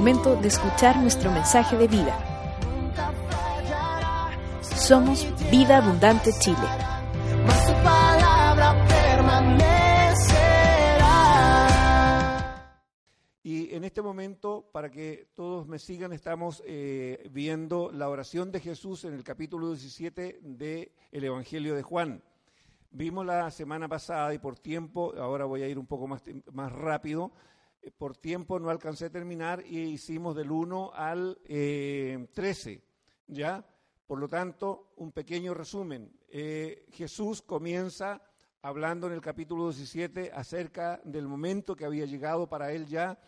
momento de escuchar nuestro mensaje de vida. Somos Vida Abundante Chile. Y en este momento, para que todos me sigan, estamos eh, viendo la oración de Jesús en el capítulo 17 del Evangelio de Juan. Vimos la semana pasada y por tiempo, ahora voy a ir un poco más, más rápido, por tiempo no alcancé a terminar y hicimos del 1 al eh, 13, ¿ya? Por lo tanto, un pequeño resumen. Eh, Jesús comienza hablando en el capítulo 17 acerca del momento que había llegado para él ya,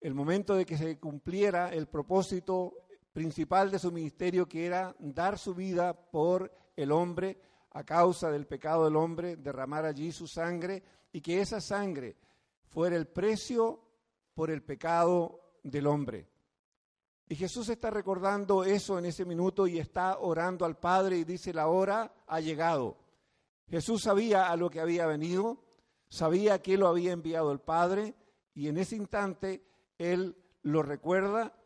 el momento de que se cumpliera el propósito principal de su ministerio, que era dar su vida por el hombre a causa del pecado del hombre, derramar allí su sangre y que esa sangre fuera el precio por el pecado del hombre. Y Jesús está recordando eso en ese minuto y está orando al Padre y dice, la hora ha llegado. Jesús sabía a lo que había venido, sabía que lo había enviado el Padre y en ese instante Él lo recuerda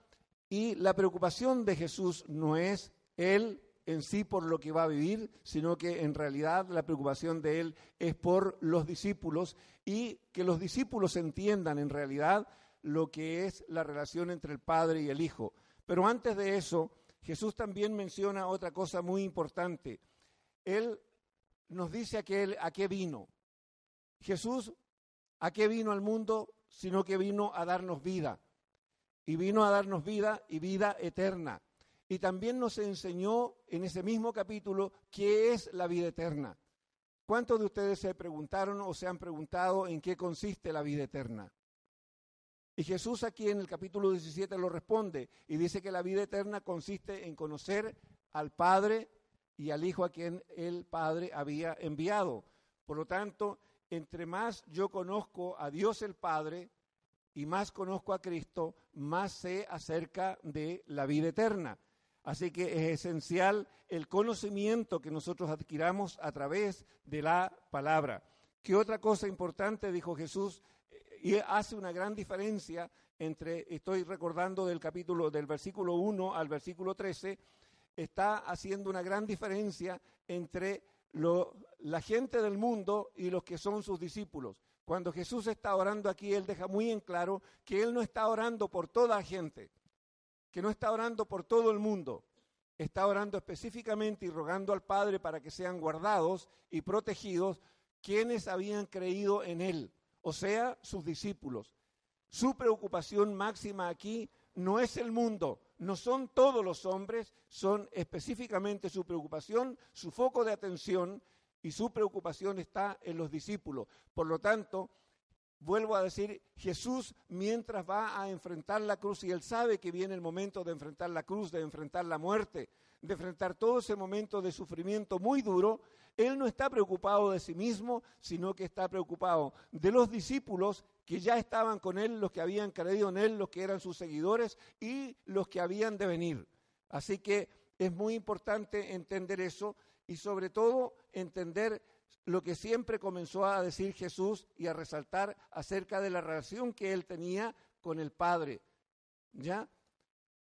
y la preocupación de Jesús no es Él en sí por lo que va a vivir, sino que en realidad la preocupación de Él es por los discípulos y que los discípulos entiendan en realidad lo que es la relación entre el Padre y el Hijo. Pero antes de eso, Jesús también menciona otra cosa muy importante. Él nos dice a qué, a qué vino. Jesús, ¿a qué vino al mundo? Sino que vino a darnos vida. Y vino a darnos vida y vida eterna. Y también nos enseñó en ese mismo capítulo qué es la vida eterna. ¿Cuántos de ustedes se preguntaron o se han preguntado en qué consiste la vida eterna? Y Jesús aquí en el capítulo 17 lo responde y dice que la vida eterna consiste en conocer al Padre y al Hijo a quien el Padre había enviado. Por lo tanto, entre más yo conozco a Dios el Padre y más conozco a Cristo, más sé acerca de la vida eterna. Así que es esencial el conocimiento que nosotros adquiramos a través de la palabra. ¿Qué otra cosa importante dijo Jesús? y hace una gran diferencia entre, estoy recordando del capítulo, del versículo 1 al versículo 13, está haciendo una gran diferencia entre la gente del mundo y los que son sus discípulos. Cuando Jesús está orando aquí, Él deja muy en claro que Él no está orando por toda gente, que no está orando por todo el mundo, está orando específicamente y rogando al Padre para que sean guardados y protegidos quienes habían creído en Él o sea, sus discípulos. Su preocupación máxima aquí no es el mundo, no son todos los hombres, son específicamente su preocupación, su foco de atención y su preocupación está en los discípulos. Por lo tanto, vuelvo a decir, Jesús mientras va a enfrentar la cruz y él sabe que viene el momento de enfrentar la cruz, de enfrentar la muerte, de enfrentar todo ese momento de sufrimiento muy duro, él no está preocupado de sí mismo, sino que está preocupado de los discípulos que ya estaban con él, los que habían creído en él, los que eran sus seguidores y los que habían de venir. Así que es muy importante entender eso y sobre todo entender lo que siempre comenzó a decir Jesús y a resaltar acerca de la relación que él tenía con el Padre. ¿Ya?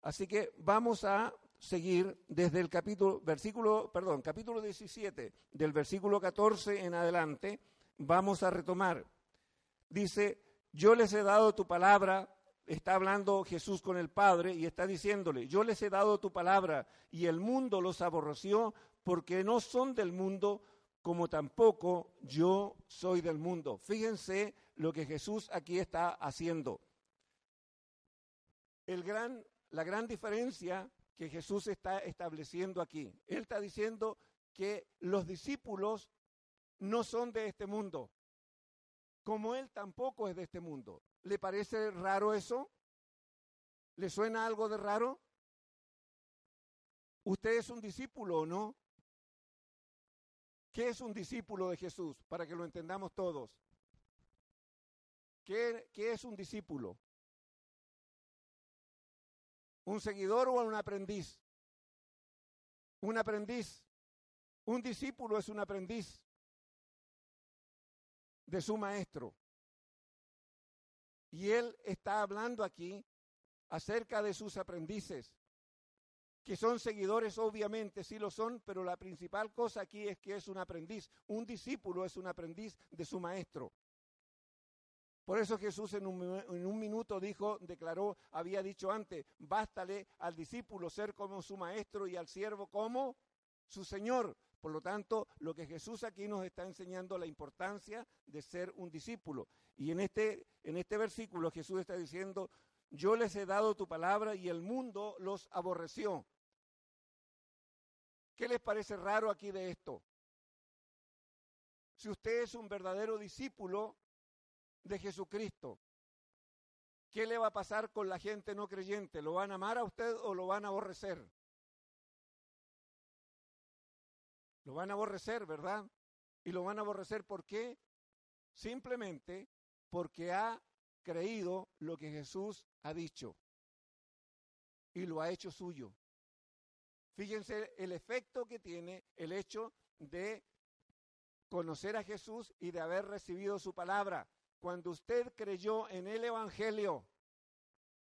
Así que vamos a seguir desde el capítulo, versículo, perdón, capítulo 17, del versículo 14 en adelante, vamos a retomar. Dice, yo les he dado tu palabra, está hablando Jesús con el Padre y está diciéndole, yo les he dado tu palabra y el mundo los aborreció porque no son del mundo como tampoco yo soy del mundo. Fíjense lo que Jesús aquí está haciendo. El gran, la gran diferencia que Jesús está estableciendo aquí. Él está diciendo que los discípulos no son de este mundo, como Él tampoco es de este mundo. ¿Le parece raro eso? ¿Le suena algo de raro? ¿Usted es un discípulo o no? ¿Qué es un discípulo de Jesús? Para que lo entendamos todos. ¿Qué, es un discípulo? ¿Un seguidor o un aprendiz? Un aprendiz. Un discípulo es un aprendiz de su maestro. Y él está hablando aquí acerca de sus aprendices, que son seguidores, obviamente, sí lo son, pero la principal cosa aquí es que es un aprendiz. Un discípulo es un aprendiz de su maestro. Por eso Jesús en un, en un, minuto dijo, declaró, había dicho antes, bástale al discípulo ser como su maestro y al siervo como su Señor. Por lo tanto, lo que Jesús aquí nos está enseñando la importancia de ser un discípulo. Y en este, en este versículo Jesús está diciendo, yo les he dado tu palabra y el mundo los aborreció. ¿Qué les parece raro aquí de esto? Si usted es un verdadero discípulo de Jesucristo, ¿qué le va a pasar con la gente no creyente? ¿Lo van a amar a usted o lo van a aborrecer? Lo van a aborrecer, ¿verdad? Y lo van a aborrecer ¿por qué? Simplemente porque ha creído lo que Jesús ha dicho y lo ha hecho suyo. Fíjense el efecto que tiene el hecho de conocer a Jesús y de haber recibido su palabra. Cuando usted creyó en el Evangelio,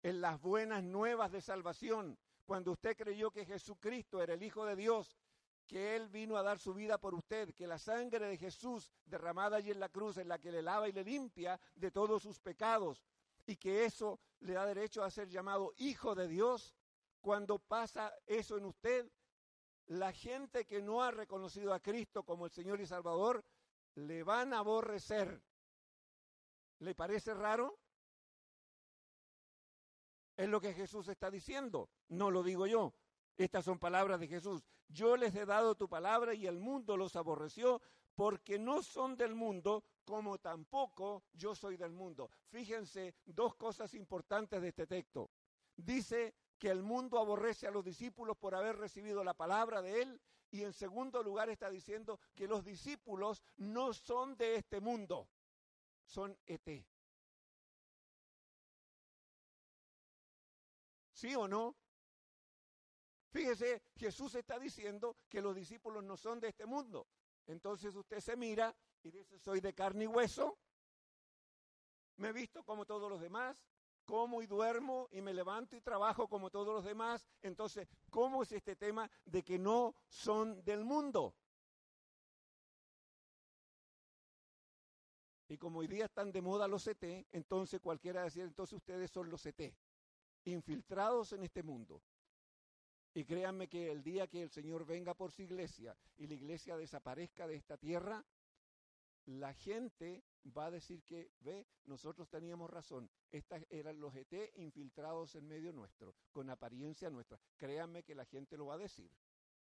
en las buenas nuevas de salvación, cuando usted creyó que Jesucristo era el Hijo de Dios, que Él vino a dar su vida por usted, que la sangre de Jesús derramada allí en la cruz, en la que le lava y le limpia de todos sus pecados, y que eso le da derecho a ser llamado Hijo de Dios, cuando pasa eso en usted, la gente que no ha reconocido a Cristo como el Señor y Salvador, le van a aborrecer. ¿Le parece raro? Es lo que Jesús está diciendo, no lo digo yo. Estas son palabras de Jesús. Yo les he dado tu palabra y el mundo los aborreció porque no son del mundo como tampoco yo soy del mundo. Fíjense dos cosas importantes de este texto. Dice que el mundo aborrece a los discípulos por haber recibido la palabra de Él y en segundo lugar está diciendo que los discípulos no son de este mundo, son ET. ¿Sí o no? Fíjese, Jesús está diciendo que los discípulos no son de este mundo. Entonces usted se mira y dice, soy de carne y hueso, me he visto como todos los demás, como y duermo y me levanto y trabajo como todos los demás. Entonces, ¿cómo es este tema de que no son del mundo? Y como hoy día están de moda los CT, entonces cualquiera decir, entonces ustedes son los CT, infiltrados en este mundo. Y créanme que el día que el Señor venga por su iglesia y la iglesia desaparezca de esta tierra, la gente va a decir que, ve, nosotros teníamos razón. Estas eran los ET infiltrados en medio nuestro, con apariencia nuestra. Créanme que la gente lo va a decir.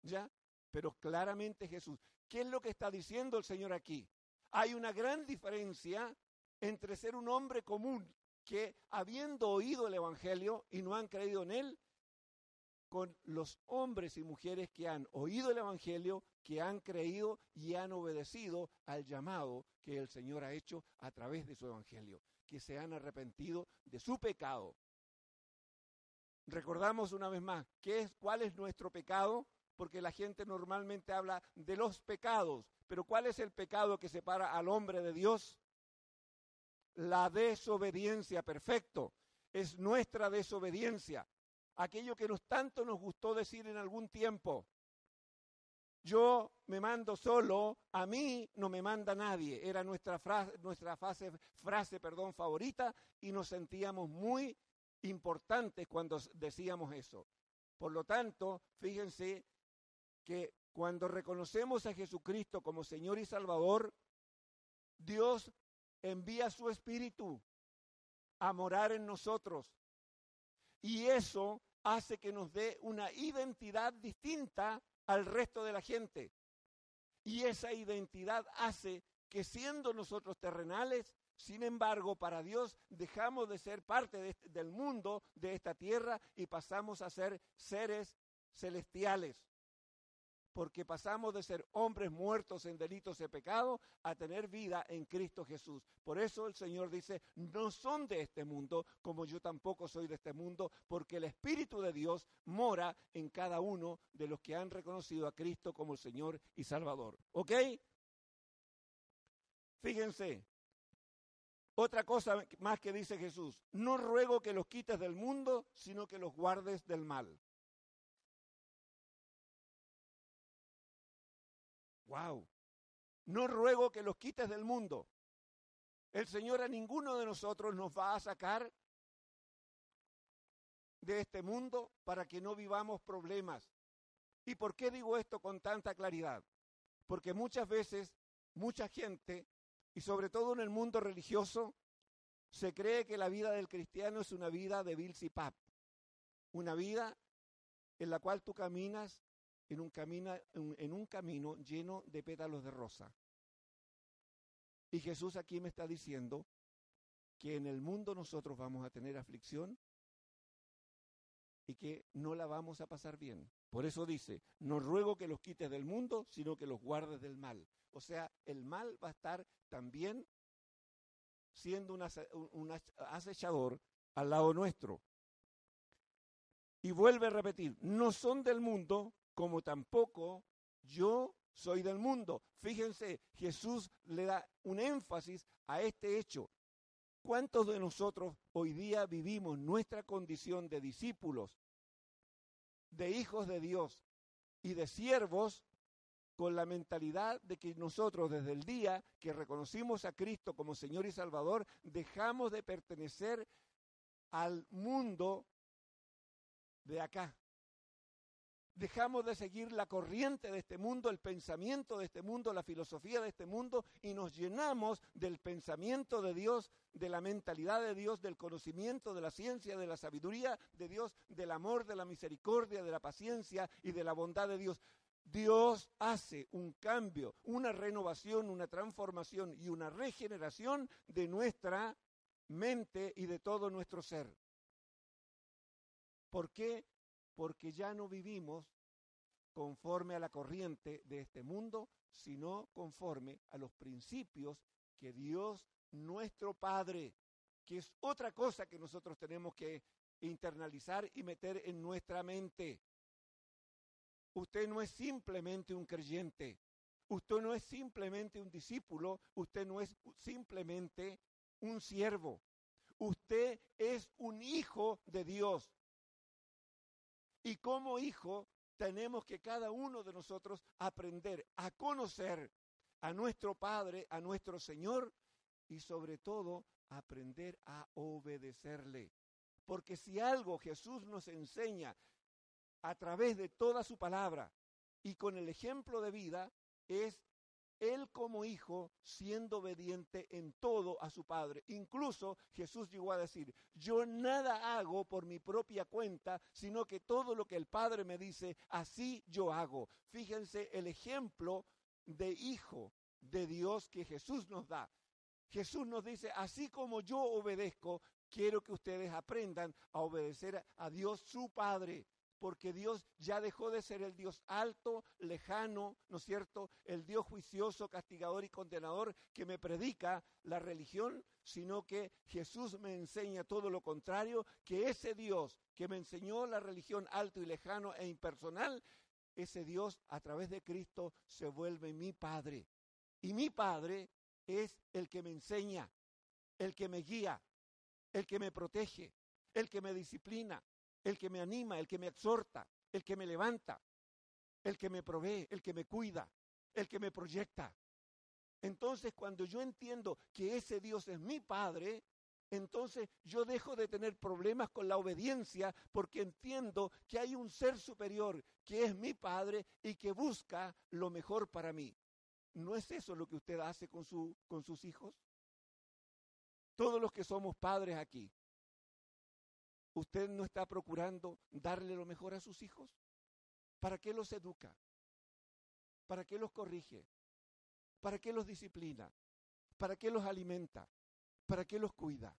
¿Ya? Pero claramente Jesús. ¿Qué es lo que está diciendo el Señor aquí? Hay una gran diferencia entre ser un hombre común que, habiendo oído el Evangelio y no han creído en él, con los hombres y mujeres que han oído el Evangelio, que han creído y han obedecido al llamado que el Señor ha hecho a través de su Evangelio, que se han arrepentido de su pecado. Recordamos una vez más, ¿qué es, ¿cuál es nuestro pecado? Porque la gente normalmente habla de los pecados, pero ¿cuál es el pecado que separa al hombre de Dios? La desobediencia, perfecto. Es nuestra desobediencia aquello que nos tanto nos gustó decir en algún tiempo. Yo me mando solo, a mí no me manda nadie. Era nuestra frase, nuestra frase, frase perdón, favorita y nos sentíamos muy importantes cuando decíamos eso. Por lo tanto, fíjense que cuando reconocemos a Jesucristo como Señor y Salvador, Dios envía su Espíritu a morar en nosotros. Y eso hace que nos dé una identidad distinta al resto de la gente. Y esa identidad hace que siendo nosotros terrenales, sin embargo, para Dios dejamos de ser parte este, del mundo, de esta tierra, y pasamos a ser seres celestiales porque pasamos de ser hombres muertos en delitos de pecado a tener vida en Cristo Jesús. Por eso el Señor dice, no son de este mundo, como yo tampoco soy de este mundo, porque el Espíritu de Dios mora en cada uno de los que han reconocido a Cristo como el Señor y Salvador. ¿Ok? Fíjense, Otra cosa más que dice Jesús, no ruego que los quites del mundo, sino que los guardes del mal. Wow. No ruego que los quites del mundo. El Señor a ninguno de nosotros nos va a sacar de este mundo para que no vivamos problemas. ¿Y por qué digo esto con tanta claridad? Porque muchas veces mucha gente y sobre todo en el mundo religioso, se cree que la vida del cristiano es una vida de Bill Pap, una vida en la cual tú caminas en un, en un camino lleno de pétalos de rosa. Y Jesús aquí me está diciendo que en el mundo nosotros vamos a tener aflicción y que no la vamos a pasar bien. Por eso dice, no ruego que los quites del mundo, sino que los guardes del mal. O sea, el mal va a estar también siendo un, acechador al lado nuestro. Y vuelve a repetir, no son del mundo como tampoco yo soy del mundo. Fíjense, Jesús le da un énfasis a este hecho. ¿Cuántos de nosotros hoy día vivimos nuestra condición de discípulos de hijos de Dios y de siervos con la mentalidad de que nosotros desde el día que reconocimos a Cristo como Señor y Salvador, dejamos de pertenecer al mundo de acá. Dejamos de seguir la corriente de este mundo, el pensamiento de este mundo, la filosofía de este mundo y nos llenamos del pensamiento de Dios, de la mentalidad de Dios, del conocimiento, de la ciencia, de la sabiduría de Dios, del amor, de la misericordia, de la paciencia y de la bondad de Dios. Dios hace un cambio, una renovación, una transformación y una regeneración de nuestra mente y de todo nuestro ser. ¿Por qué? Porque ya no vivimos conforme a la corriente de este mundo, sino conforme a los principios que Dios, nuestro Padre, que es otra cosa que nosotros tenemos que internalizar y meter en nuestra mente. Usted no es simplemente un creyente, usted no es simplemente un discípulo, usted no es simplemente un siervo, usted es un hijo de Dios. Y como hijo tenemos que cada uno de nosotros aprender a conocer a nuestro Padre, a nuestro Señor y sobre todo aprender a obedecerle. Porque si algo Jesús nos enseña a través de toda su palabra y con el ejemplo de vida es él como hijo siendo obediente en todo a su padre. Incluso Jesús llegó a decir, yo nada hago por mi propia cuenta, sino que todo lo que el Padre me dice, así yo hago. Fíjense el ejemplo de hijo de Dios que Jesús nos da. Jesús nos dice, así como yo obedezco, quiero que ustedes aprendan a obedecer a Dios su Padre porque Dios ya dejó de ser el Dios alto, lejano, ¿no es cierto? El Dios juicioso, castigador y condenador que me predica la religión, sino que Jesús me enseña todo lo contrario, que ese Dios que me enseñó la religión alto y lejano e impersonal, ese Dios a través de Cristo se vuelve mi Padre. Y mi Padre es el que me enseña, el que me guía, el que me protege, el que me disciplina, el que me anima, el que me exhorta, el que me levanta, el que me provee, el que me cuida, el que me proyecta. Entonces, cuando yo entiendo que ese Dios es mi Padre, entonces yo dejo de tener problemas con la obediencia porque entiendo que hay un ser superior que es mi Padre y que busca lo mejor para mí. ¿No es eso lo que usted hace con, su, con sus hijos? Todos los que somos padres aquí, ¿Usted no está procurando darle lo mejor a sus hijos? ¿Para qué los educa? ¿Para qué los corrige? ¿Para qué los disciplina? ¿Para qué los alimenta? ¿Para qué los cuida?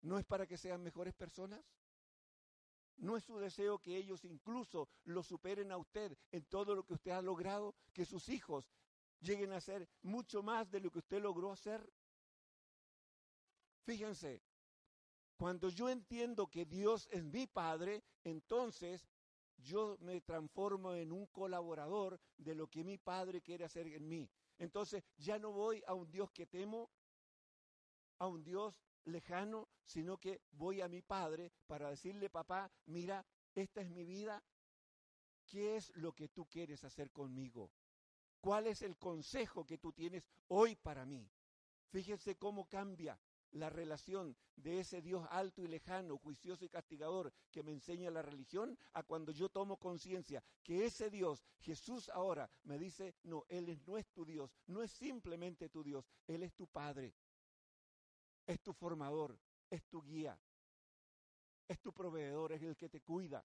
¿No es para que sean mejores personas? ¿No es su deseo que ellos incluso lo superen a usted en todo lo que usted ha logrado? ¿Que sus hijos lleguen a ser mucho más de lo que usted logró hacer? Fíjense, cuando yo entiendo que Dios es mi Padre, entonces yo me transformo en un colaborador de lo que mi Padre quiere hacer en mí. Entonces ya no voy a un Dios que temo, a un Dios lejano, sino que voy a mi Padre para decirle, papá, mira, esta es mi vida, ¿qué es lo que tú quieres hacer conmigo? ¿Cuál es el consejo que tú tienes hoy para mí? Fíjense cómo cambia la relación de ese Dios alto y lejano, juicioso y castigador que me enseña la religión, a cuando yo tomo conciencia que ese Dios, Jesús ahora, me dice, no, Él no es tu Dios, no es simplemente tu Dios, Él es tu Padre, es tu formador, es tu guía, es tu proveedor, es el que te cuida.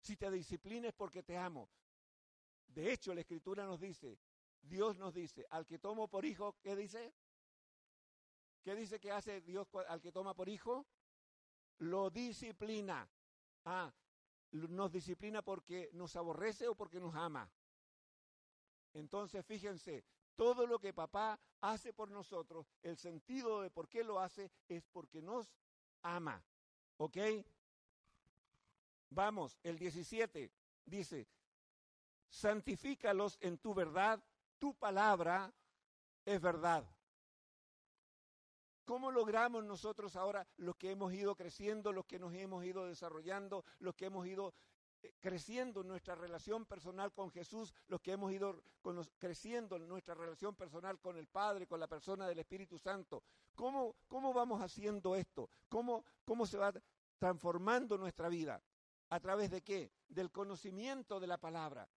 Si te disciplines porque te amo. De hecho, la Escritura nos dice, Dios nos dice, al que tomo por hijo, ¿qué dice? ¿Qué dice que hace Dios al que toma por hijo? Lo disciplina. Ah, nos disciplina porque nos aborrece o porque nos ama. Entonces, fíjense, todo lo que papá hace por nosotros, el sentido de por qué lo hace es porque nos ama. ¿Ok? Vamos, el 17 dice, santifícalos en tu verdad, tu palabra es verdad. ¿Cómo logramos nosotros ahora los que hemos ido creciendo, los que nos hemos ido desarrollando, los que hemos ido eh, creciendo en nuestra relación personal con Jesús, los que hemos ido creciendo en nuestra relación personal con el Padre, con la persona del Espíritu Santo? ¿Cómo, cómo vamos haciendo esto? ¿Cómo, ¿Cómo se va transformando nuestra vida? ¿A través de qué? Del conocimiento de la palabra.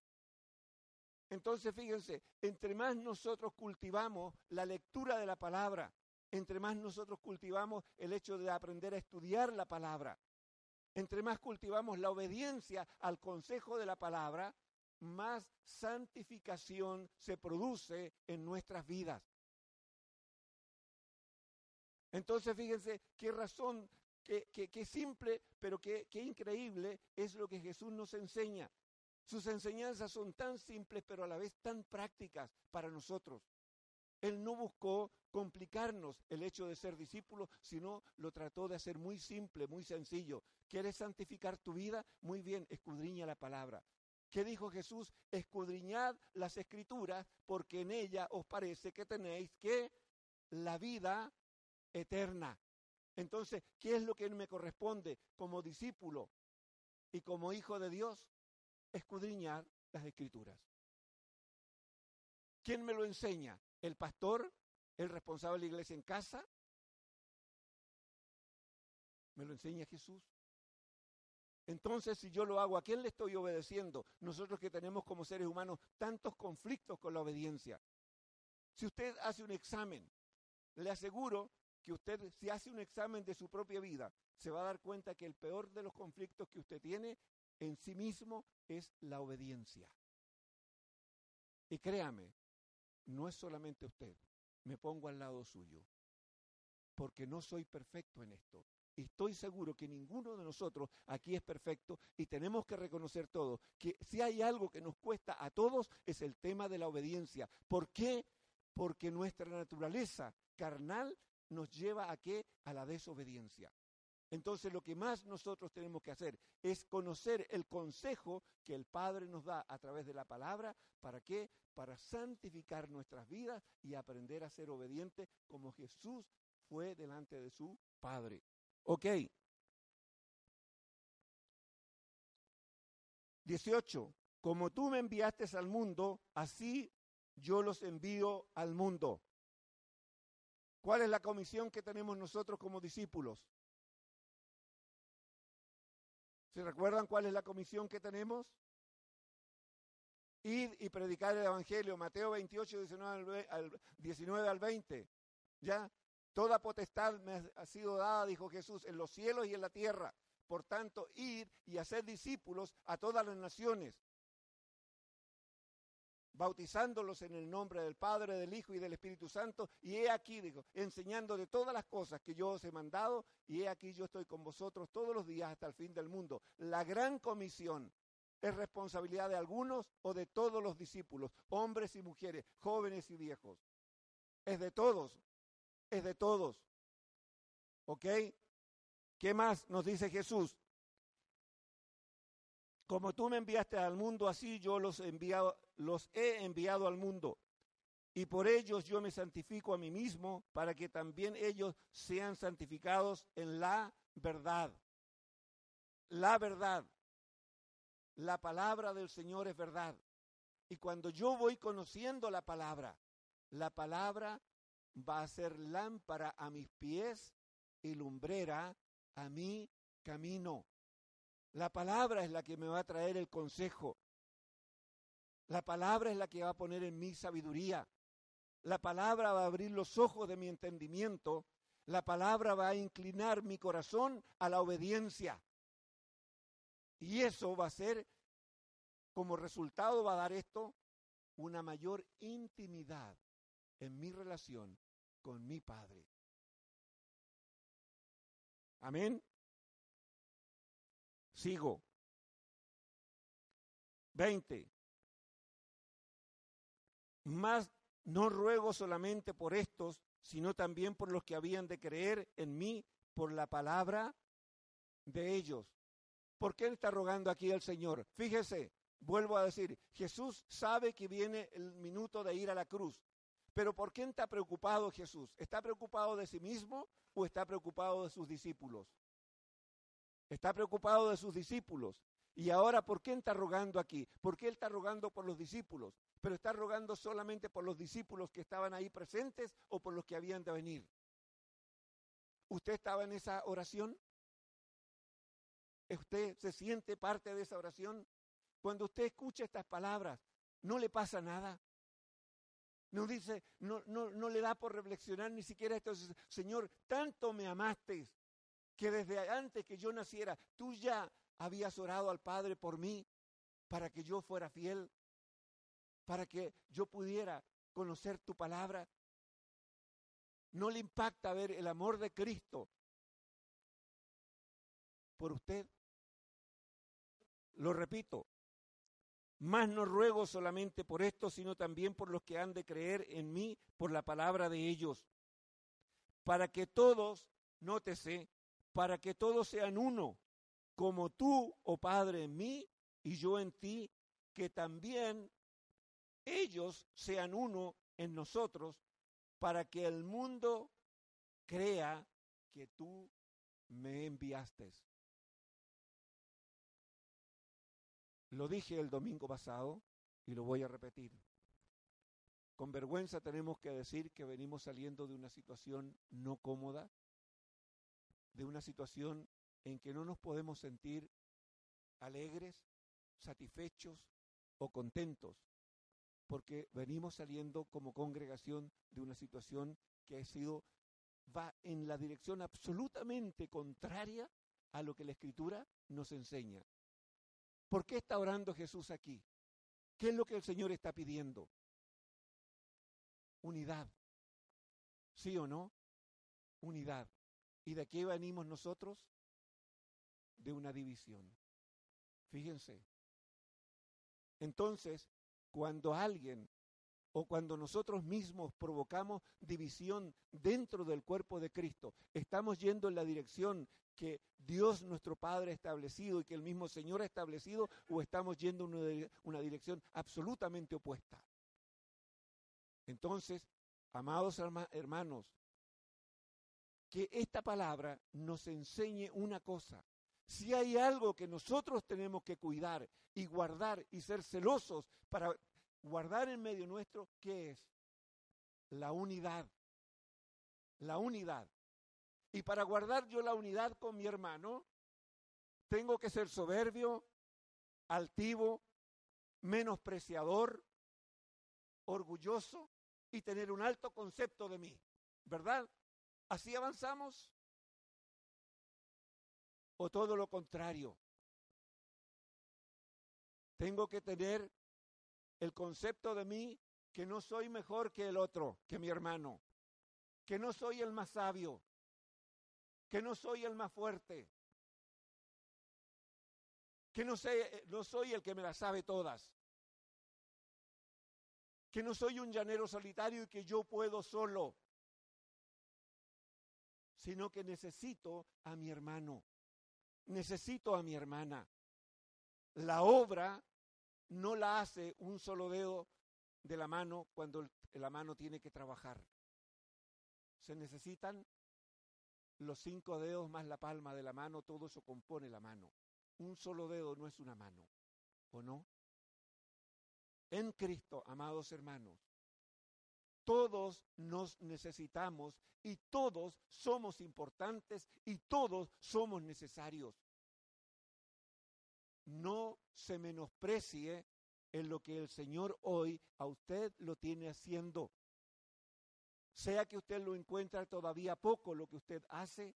Entonces, fíjense, entre más nosotros cultivamos la lectura de la palabra, entre más nosotros cultivamos el hecho de aprender a estudiar la palabra, entre más cultivamos la obediencia al consejo de la palabra, más santificación se produce en nuestras vidas. Entonces, fíjense qué razón, qué, simple, pero qué, qué increíble es lo que Jesús nos enseña. Sus enseñanzas son tan simples, pero a la vez tan prácticas para nosotros. Él no buscó complicarnos el hecho de ser discípulo, sino lo trató de hacer muy simple, muy sencillo. ¿Quieres santificar tu vida? Muy bien, escudriña la palabra. ¿Qué dijo Jesús? Escudriñad las escrituras porque en ella os parece que tenéis que la vida eterna. Entonces, ¿qué es lo que me corresponde como discípulo y como hijo de Dios? Escudriñar las escrituras. ¿Quién me lo enseña? El pastor, el responsable de la iglesia en casa. Me lo enseña Jesús. Entonces, si yo lo hago, ¿a quién le estoy obedeciendo? Nosotros que tenemos como seres humanos tantos conflictos con la obediencia. Si usted hace un examen, le aseguro que usted, si hace un examen de su propia vida, se va a dar cuenta que el peor de los conflictos que usted tiene en sí mismo es la obediencia. Y créame, no es solamente usted, me pongo al lado suyo, porque no soy perfecto en esto. Estoy seguro que ninguno de nosotros aquí es perfecto y tenemos que reconocer todo, que si hay algo que nos cuesta a todos es el tema de la obediencia. ¿Por qué? Porque nuestra naturaleza carnal nos lleva a qué? A la desobediencia. Entonces lo que más nosotros tenemos que hacer es conocer el consejo que el Padre nos da a través de la palabra. ¿Para qué? Para santificar nuestras vidas y aprender a ser obedientes como Jesús fue delante de su Padre. Ok. 18. Como tú me enviaste al mundo, así yo los envío al mundo. ¿Cuál es la comisión que tenemos nosotros como discípulos? ¿Se recuerdan cuál es la comisión que tenemos? Ir y predicar el Evangelio, Mateo 28, 19 al, 19 al 20. ¿Ya? Toda potestad me ha sido dada, dijo Jesús, en los cielos y en la tierra. Por tanto, ir y hacer discípulos a todas las naciones, bautizándolos en el nombre del Padre, del Hijo y del Espíritu Santo. Y he aquí, digo, enseñando de todas las cosas que yo os he mandado, y he aquí yo estoy con vosotros todos los días hasta el fin del mundo. La gran comisión es responsabilidad de algunos o de todos los discípulos, hombres y mujeres, jóvenes y viejos. Es de todos, es de todos. ¿Ok? ¿Qué más nos dice Jesús? Como tú me enviaste al mundo, así yo los, enviado, los he enviado al mundo. y por ellos yo me santifico a mí mismo, para que también ellos sean santificados en la verdad. La verdad. La palabra del Señor es verdad. Y cuando yo voy conociendo la palabra, la palabra va a ser lámpara a mis pies y lumbrera a mi camino. La palabra es la que me va a traer el consejo. La palabra es la que va a poner en mi sabiduría. La palabra va a abrir los ojos de mi entendimiento. La palabra va a inclinar mi corazón a la obediencia. Y eso va a ser, como resultado va a dar esto, una mayor intimidad en mi relación con mi Padre. Amén. Sigo. 20. Más no ruego solamente por estos, sino también por los que habían de creer en mí por la palabra de ellos. ¿Por qué está rogando aquí al Señor? Fíjese, vuelvo a decir, Jesús sabe que viene el minuto de ir a la cruz. Pero ¿por qué está preocupado Jesús? ¿Está preocupado de sí mismo o está preocupado de sus discípulos? Está preocupado de sus discípulos. Y ahora, ¿por qué está rogando aquí? ¿Por qué él está rogando por los discípulos? Pero está rogando solamente por los discípulos que estaban ahí presentes o por los que habían de venir. ¿Usted estaba en esa oración? ¿Usted se siente parte de esa oración? Cuando usted escucha estas palabras, ¿no le pasa nada? No dice, no, no, no le da por reflexionar ni siquiera esto. Señor, tanto me amaste que desde antes que yo naciera, tú ya habías orado al Padre por mí para que yo fuera fiel, para que yo pudiera conocer tu palabra. No le impacta ver el amor de Cristo por usted. Lo repito, más no ruego solamente por esto, sino también por los que han de creer en mí por la palabra de ellos, para que todos, nótese, para que todos sean uno, como tú, oh Padre, en mí y yo en ti, que también ellos sean uno en nosotros, para que el mundo crea que tú me enviaste. Lo dije el domingo pasado y lo voy a repetir. Con vergüenza tenemos que decir que venimos saliendo de una situación no cómoda, de una situación en que no nos podemos sentir alegres, satisfechos o contentos, porque venimos saliendo como congregación de una situación que ha sido va en la dirección absolutamente contraria a lo que la escritura nos enseña. ¿Por qué está orando Jesús aquí? ¿Qué es lo que el Señor está pidiendo? Unidad. ¿Sí o no? Unidad. ¿Y de qué venimos nosotros? De una división. Fíjense. Entonces, cuando alguien o cuando nosotros mismos provocamos división dentro del cuerpo de Cristo, estamos yendo en la dirección que Dios nuestro Padre ha establecido y que el mismo Señor ha establecido o estamos yendo en una dirección absolutamente opuesta. Entonces, amados hermanos, que esta palabra nos enseñe una cosa. Si hay algo que nosotros tenemos que cuidar y guardar y ser celosos para guardar en medio nuestro, ¿qué es? La unidad. La unidad. Y para guardar yo la unidad con mi hermano, tengo que ser soberbio, altivo, menospreciador, orgulloso y tener un alto concepto de mí. ¿Verdad? ¿Así avanzamos? ¿O todo lo contrario? Tengo que tener el concepto de mí que no soy mejor que el otro, que mi hermano, que no soy el más sabio, que no soy el más fuerte, que no, sé, no soy el que me las sabe todas, que no soy un llanero solitario y que yo puedo solo sino que necesito a mi hermano, necesito a mi hermana. La obra no la hace un solo dedo de la mano cuando la mano tiene que trabajar. Se necesitan los cinco dedos más la palma de la mano, todo eso compone la mano. Un solo dedo no es una mano, ¿o no? En Cristo, amados hermanos, todos nos necesitamos y todos somos importantes y todos somos necesarios. No se menosprecie en lo que el Señor hoy a usted lo tiene haciendo. Sea que usted lo encuentra todavía poco lo que usted hace,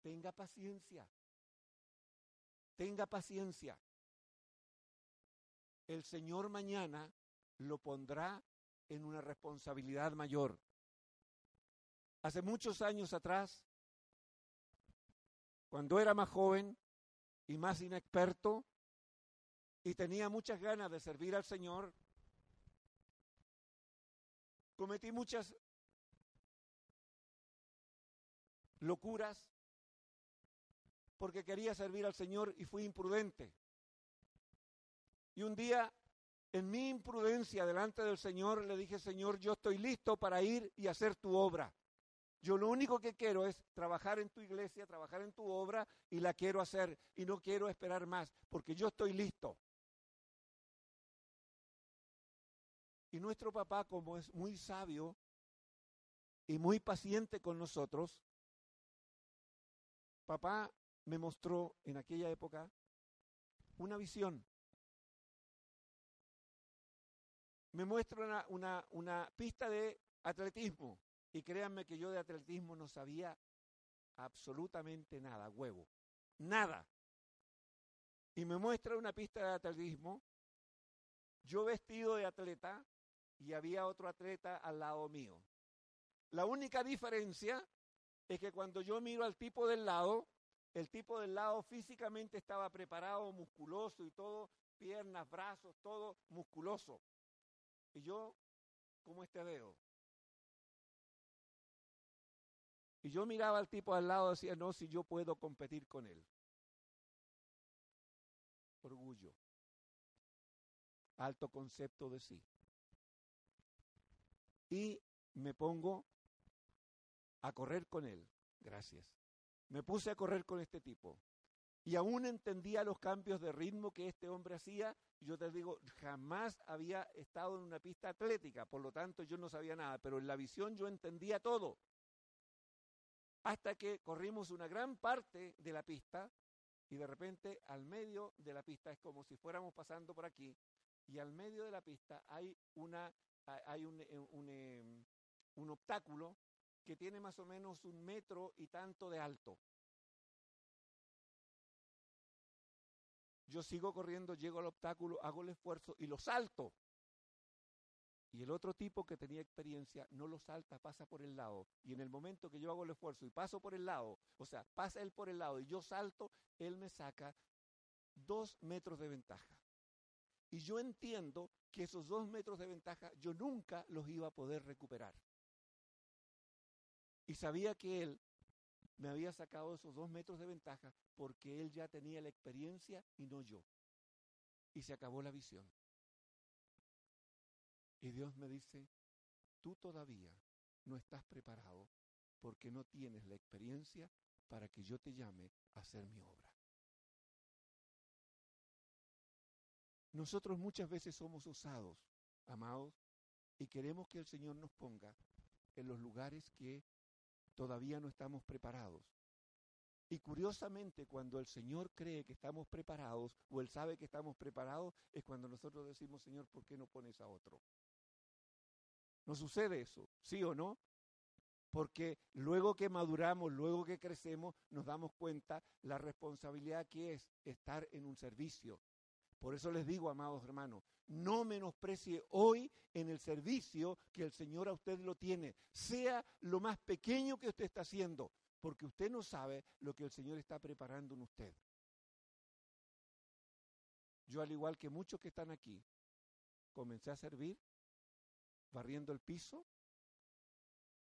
tenga paciencia. Tenga paciencia. El Señor mañana lo pondrá en una responsabilidad mayor. Hace muchos años atrás, cuando era más joven y más inexperto y tenía muchas ganas de servir al Señor, cometí muchas locuras porque quería servir al Señor y fui imprudente. Y un día, en mi imprudencia delante del Señor, le dije, Señor, yo estoy listo para ir y hacer tu obra. Yo lo único que quiero es trabajar en tu iglesia, trabajar en tu obra y la quiero hacer y no quiero esperar más porque yo estoy listo. Y nuestro papá, como es muy sabio y muy paciente con nosotros, papá me mostró en aquella época una visión. Me muestra una, pista de atletismo. Y créanme que yo de atletismo no sabía absolutamente nada, huevo. Nada. Y me muestra una pista de atletismo, yo vestido de atleta y había otro atleta al lado mío. La única diferencia es que cuando yo miro al tipo del lado, el tipo del lado físicamente estaba preparado, musculoso y todo, piernas, brazos, todo musculoso. Y yo, como este dedo. Y yo miraba al tipo al lado y decía, no, si yo puedo competir con él. Orgullo. Alto concepto de sí. Y me pongo a correr con él. Gracias. Me puse a correr con este tipo. Y aún entendía los cambios de ritmo que este hombre hacía. Yo te digo, jamás había estado en una pista atlética, por lo tanto yo no sabía nada, pero en la visión yo entendía todo hasta que corrimos una gran parte de la pista y de repente al medio de la pista es como si fuéramos pasando por aquí y al medio de la pista hay una hay un, un, un, un obstáculo que tiene más o menos un metro y tanto de alto. Yo sigo corriendo, llego al obstáculo, hago el esfuerzo y lo salto. Y el otro tipo que tenía experiencia no lo salta, pasa por el lado. Y en el momento que yo hago el esfuerzo y paso por el lado, o sea, pasa él por el lado y yo salto, él me saca dos metros de ventaja. Y yo entiendo que esos dos metros de ventaja yo nunca los iba a poder recuperar. Y sabía que él me había sacado esos dos metros de ventaja porque él ya tenía la experiencia y no yo. Y se acabó la visión. Y Dios me dice, tú todavía no estás preparado porque no tienes la experiencia para que yo te llame a hacer mi obra. Nosotros muchas veces somos usados, amados, y queremos que el Señor nos ponga en los lugares que todavía no estamos preparados. Y curiosamente, cuando el Señor cree que estamos preparados o Él sabe que estamos preparados, es cuando nosotros decimos, Señor, ¿por qué no pones a otro? ¿No sucede eso? ¿Sí o no? Porque luego que maduramos, luego que crecemos, nos damos cuenta la responsabilidad que es estar en un servicio. Por eso les digo, amados hermanos, no menosprecie hoy en el servicio que el Señor a usted lo tiene, sea lo más pequeño que usted está haciendo, porque usted no sabe lo que el Señor está preparando en usted. Yo, al igual que muchos que están aquí, comencé a servir barriendo el piso,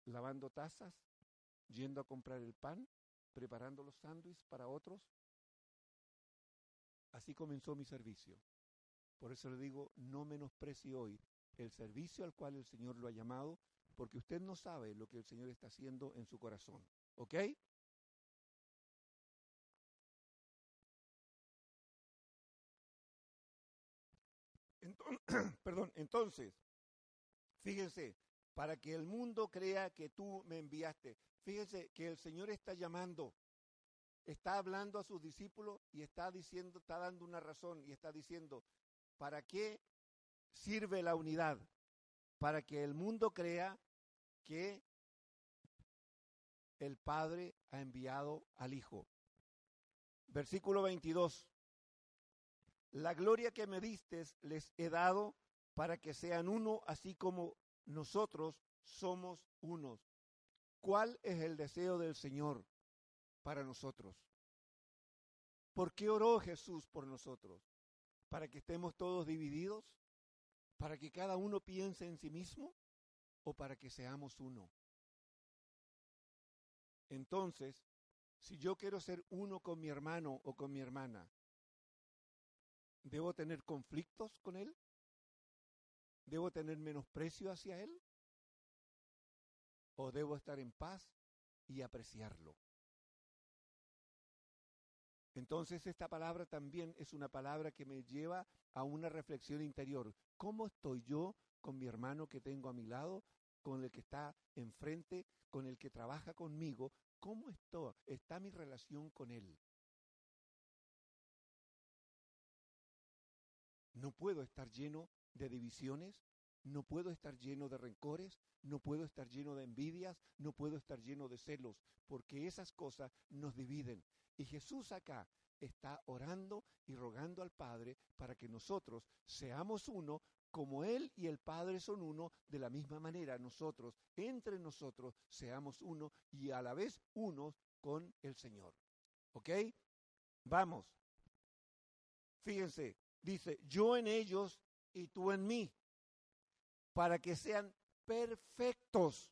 lavando tazas, yendo a comprar el pan, preparando los sándwiches para otros. Así comenzó mi servicio. Por eso le digo, no menosprecie hoy el servicio al cual el Señor lo ha llamado, porque usted no sabe lo que el Señor está haciendo en su corazón. ¿Ok? Entonces, perdón, entonces, fíjense, para que el mundo crea que tú me enviaste, fíjense que el Señor está llamando, está hablando a sus discípulos y está diciendo, está dando una razón y está diciendo, ¿para qué sirve la unidad? Para que el mundo crea que el Padre ha enviado al Hijo. Versículo 22. La gloria que me diste les he dado para que sean uno, así como nosotros somos unos. ¿Cuál es el deseo del Señor para nosotros? ¿Por qué oró Jesús por nosotros? ¿Para que estemos todos divididos? ¿Para que cada uno piense en sí mismo? ¿O para que seamos uno? Entonces, si yo quiero ser uno con mi hermano o con mi hermana, ¿Debo tener conflictos con Él? ¿Debo tener menosprecio hacia Él? ¿O debo estar en paz y apreciarlo? Entonces esta palabra también es una palabra que me lleva a una reflexión interior. ¿Cómo estoy yo con mi hermano que tengo a mi lado, con el que está enfrente, con el que trabaja conmigo? ¿Cómo estoy? está mi relación con él? No puedo estar lleno de divisiones, no puedo estar lleno de rencores, no puedo estar lleno de envidias, no puedo estar lleno de celos, porque esas cosas nos dividen. Y Jesús acá está orando y rogando al Padre para que nosotros seamos uno como Él y el Padre son uno, de la misma manera nosotros, entre nosotros, seamos uno y a la vez unos con el Señor. ¿Ok? Vamos. Fíjense, Dice, yo en ellos y tú en mí, para que sean perfectos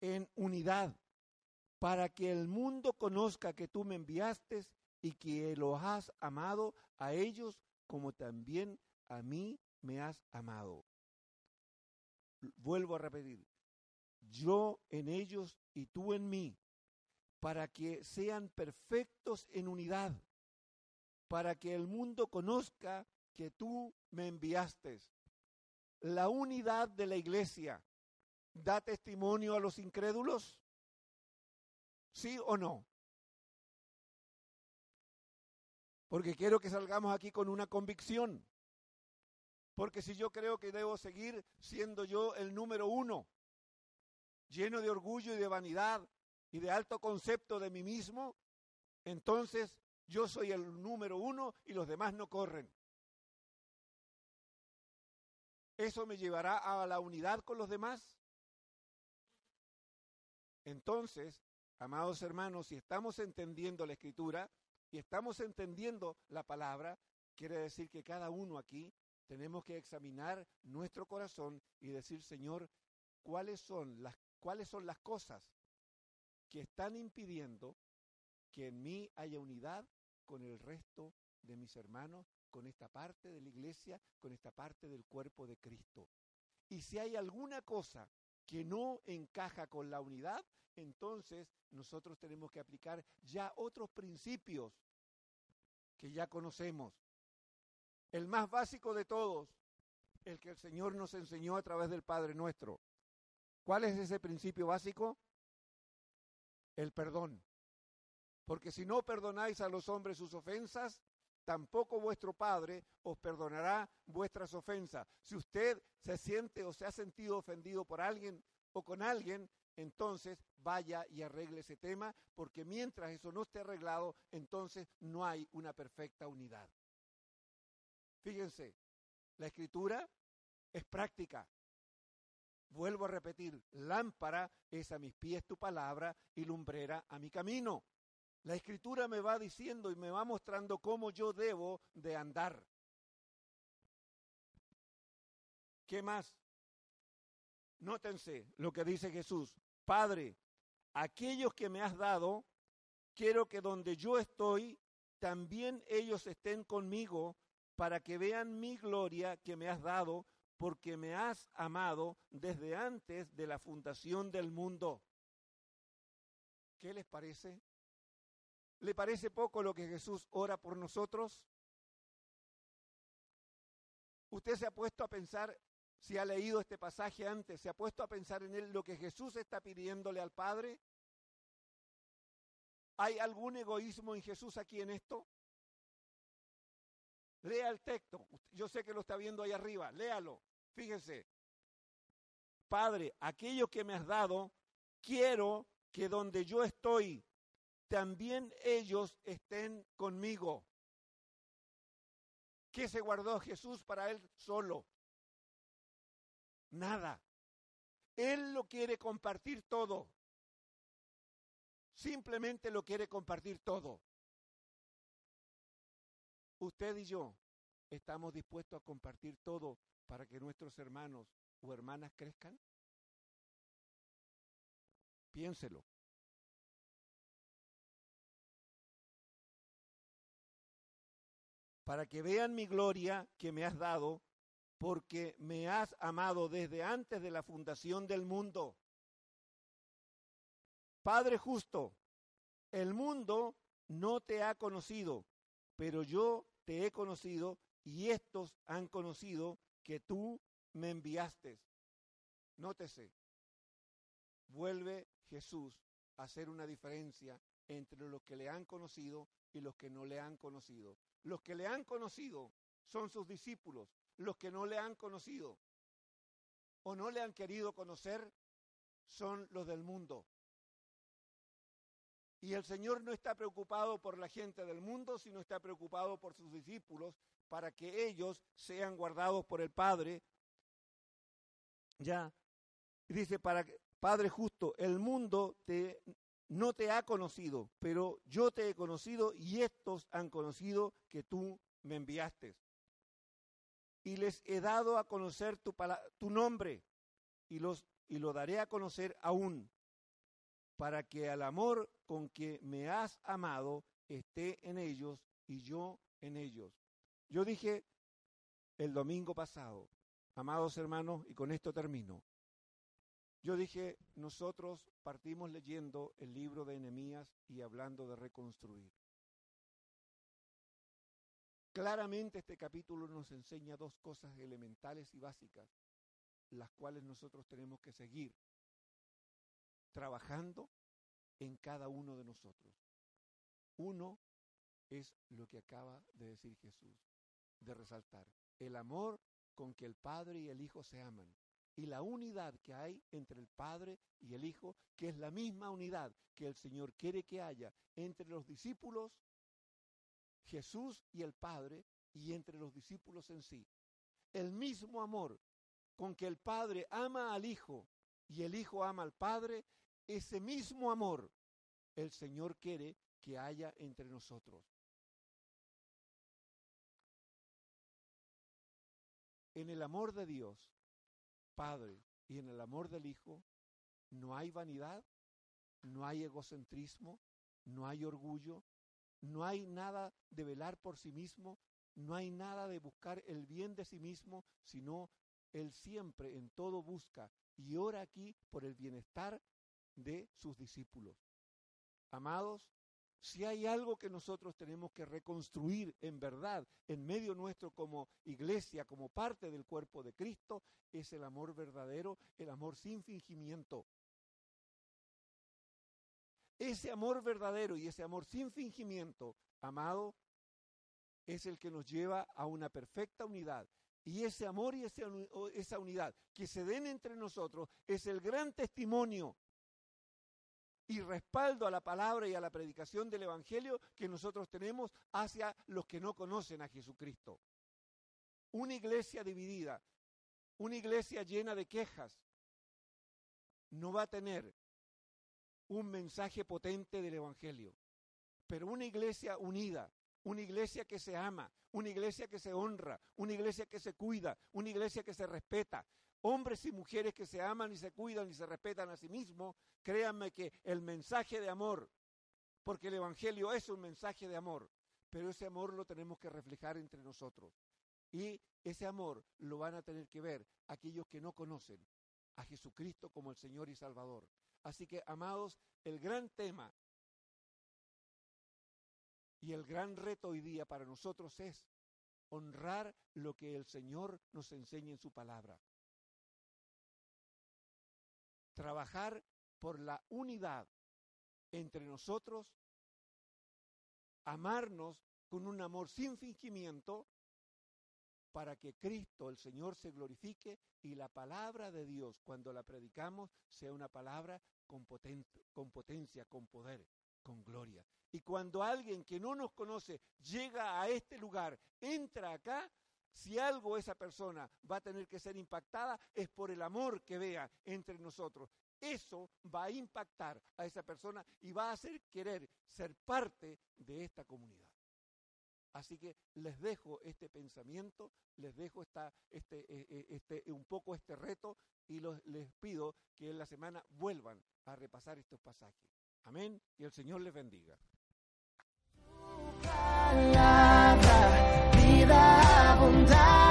en unidad, para que el mundo conozca que tú me enviaste y que los has amado a ellos como también a mí me has amado. Vuelvo a repetir, yo en ellos y tú en mí, para que sean perfectos en unidad para que el mundo conozca que tú me enviaste. La unidad de la iglesia da testimonio a los incrédulos. ¿Sí o no? Porque quiero que salgamos aquí con una convicción. Porque si yo creo que debo seguir siendo yo el número uno, lleno de orgullo y de vanidad y de alto concepto de mí mismo, entonces yo soy el número uno y los demás no corren. ¿Eso me llevará a la unidad con los demás? Entonces, amados hermanos, si estamos entendiendo la escritura y estamos entendiendo la palabra, quiere decir que cada uno aquí tenemos que examinar nuestro corazón y decir, Señor, ¿cuáles son las, cuáles son las cosas que están impidiendo que en mí haya unidad con el resto de mis hermanos, con esta parte de la iglesia, con esta parte del cuerpo de Cristo. Y si hay alguna cosa que no encaja con la unidad, entonces nosotros tenemos que aplicar ya otros principios que ya conocemos. El más básico de todos, el que el Señor nos enseñó a través del Padre nuestro. ¿Cuál es ese principio básico? El perdón. Porque si no perdonáis a los hombres sus ofensas, tampoco vuestro Padre os perdonará vuestras ofensas. Si usted se siente o se ha sentido ofendido por alguien o con alguien, entonces vaya y arregle ese tema, porque mientras eso no esté arreglado, entonces no hay una perfecta unidad. Fíjense, la escritura es práctica. Vuelvo a repetir, lámpara es a mis pies tu palabra y lumbrera a mi camino. La escritura me va diciendo y me va mostrando cómo yo debo de andar. ¿Qué más? Nótense lo que dice Jesús. Padre, aquellos que me has dado, quiero que donde yo estoy, también ellos estén conmigo para que vean mi gloria que me has dado, porque me has amado desde antes de la fundación del mundo. ¿Qué les parece? ¿Le parece poco lo que Jesús ora por nosotros? ¿Usted se ha puesto a pensar, si ha leído este pasaje antes, se ha puesto a pensar en él lo que Jesús está pidiéndole al Padre? ¿Hay algún egoísmo en Jesús aquí en esto? Lea el texto. Yo sé que lo está viendo ahí arriba. Léalo. Fíjese. Padre, aquello que me has dado, quiero que donde yo estoy, también ellos estén conmigo. ¿Qué se guardó Jesús para él solo? Nada. Él lo quiere compartir todo. Simplemente lo quiere compartir todo. Usted y yo estamos dispuestos a compartir todo para que nuestros hermanos o hermanas crezcan. Piénselo. Para que vean mi gloria que me has dado, porque me has amado desde antes de la fundación del mundo. Padre justo, el mundo no te ha conocido, pero yo te he conocido y estos han conocido que tú me enviaste. Nótese, vuelve Jesús a hacer una diferencia entre los que le han conocido y los que no le han conocido. Los que le han conocido son sus discípulos, los que no le han conocido o no le han querido conocer son los del mundo. Y el Señor no está preocupado por la gente del mundo, sino está preocupado por sus discípulos para que ellos sean guardados por el Padre. Ya, dice, para Padre justo, el mundo te, no te ha conocido, pero yo te he conocido y estos han conocido que tú me enviaste. Y les he dado a conocer tu, tu nombre y, los, y lo daré a conocer aún para que el amor con que me has amado esté en ellos y yo en ellos. Yo dije el domingo pasado, amados hermanos, y con esto termino. Yo dije, nosotros partimos leyendo el libro de Enemías y hablando de reconstruir. Claramente este capítulo nos enseña dos cosas elementales y básicas, las cuales nosotros tenemos que seguir trabajando en cada uno de nosotros. Uno es lo que acaba de decir Jesús, de resaltar, el amor con que el Padre y el Hijo se aman y la unidad que hay entre el Padre y el Hijo, que es la misma unidad que el Señor quiere que haya entre los discípulos, Jesús y el Padre, y entre los discípulos en sí. El mismo amor con que el Padre ama al Hijo y el Hijo ama al Padre, ese mismo amor el Señor quiere que haya entre nosotros. En el amor de Dios, Padre, y en el amor del Hijo, no hay vanidad, no hay egocentrismo, no hay orgullo, no hay nada de velar por sí mismo, no hay nada de buscar el bien de sí mismo, sino Él siempre en todo busca y ora aquí por el bienestar de sus discípulos. Amados, si hay algo que nosotros tenemos que reconstruir en verdad en medio nuestro como iglesia, como parte del cuerpo de Cristo, es el amor verdadero, el amor sin fingimiento. Ese amor verdadero y ese amor sin fingimiento, amado, es el que nos lleva a una perfecta unidad. Y ese amor y esa unidad que se den entre nosotros es el gran testimonio y respaldo a la palabra y a la predicación del Evangelio que nosotros tenemos hacia los que no conocen a Jesucristo. Una iglesia dividida, una iglesia llena de quejas, no va a tener un mensaje potente del Evangelio. Pero una iglesia unida, una iglesia que se ama, una iglesia que se honra, una iglesia que se cuida, una iglesia que se respeta, hombres y mujeres que se aman y se cuidan y se respetan a sí mismos, créanme que el mensaje de amor, porque el Evangelio es un mensaje de amor, pero ese amor lo tenemos que reflejar entre nosotros. Y ese amor lo van a tener que ver aquellos que no conocen a Jesucristo como el Señor y Salvador. Así que, amados, el gran tema y el gran reto hoy día para nosotros es honrar lo que el Señor nos enseña en su palabra. Trabajar por la unidad entre nosotros, amarnos con un amor sin fingimiento para que Cristo, el Señor, se glorifique y la palabra de Dios, cuando la predicamos, sea una palabra con, con potencia, con poder, con gloria. Y cuando alguien que no nos conoce llega a este lugar, entra acá, si algo esa persona va a tener que ser impactada es por el amor que vea entre nosotros. Eso va a impactar a esa persona y va a hacer querer ser parte de esta comunidad. Así que les dejo este pensamiento, les dejo este, eh, eh, este, un poco este reto y les pido que en la semana vuelvan a repasar estos pasajes. Amén. Que el Señor les bendiga. 等待。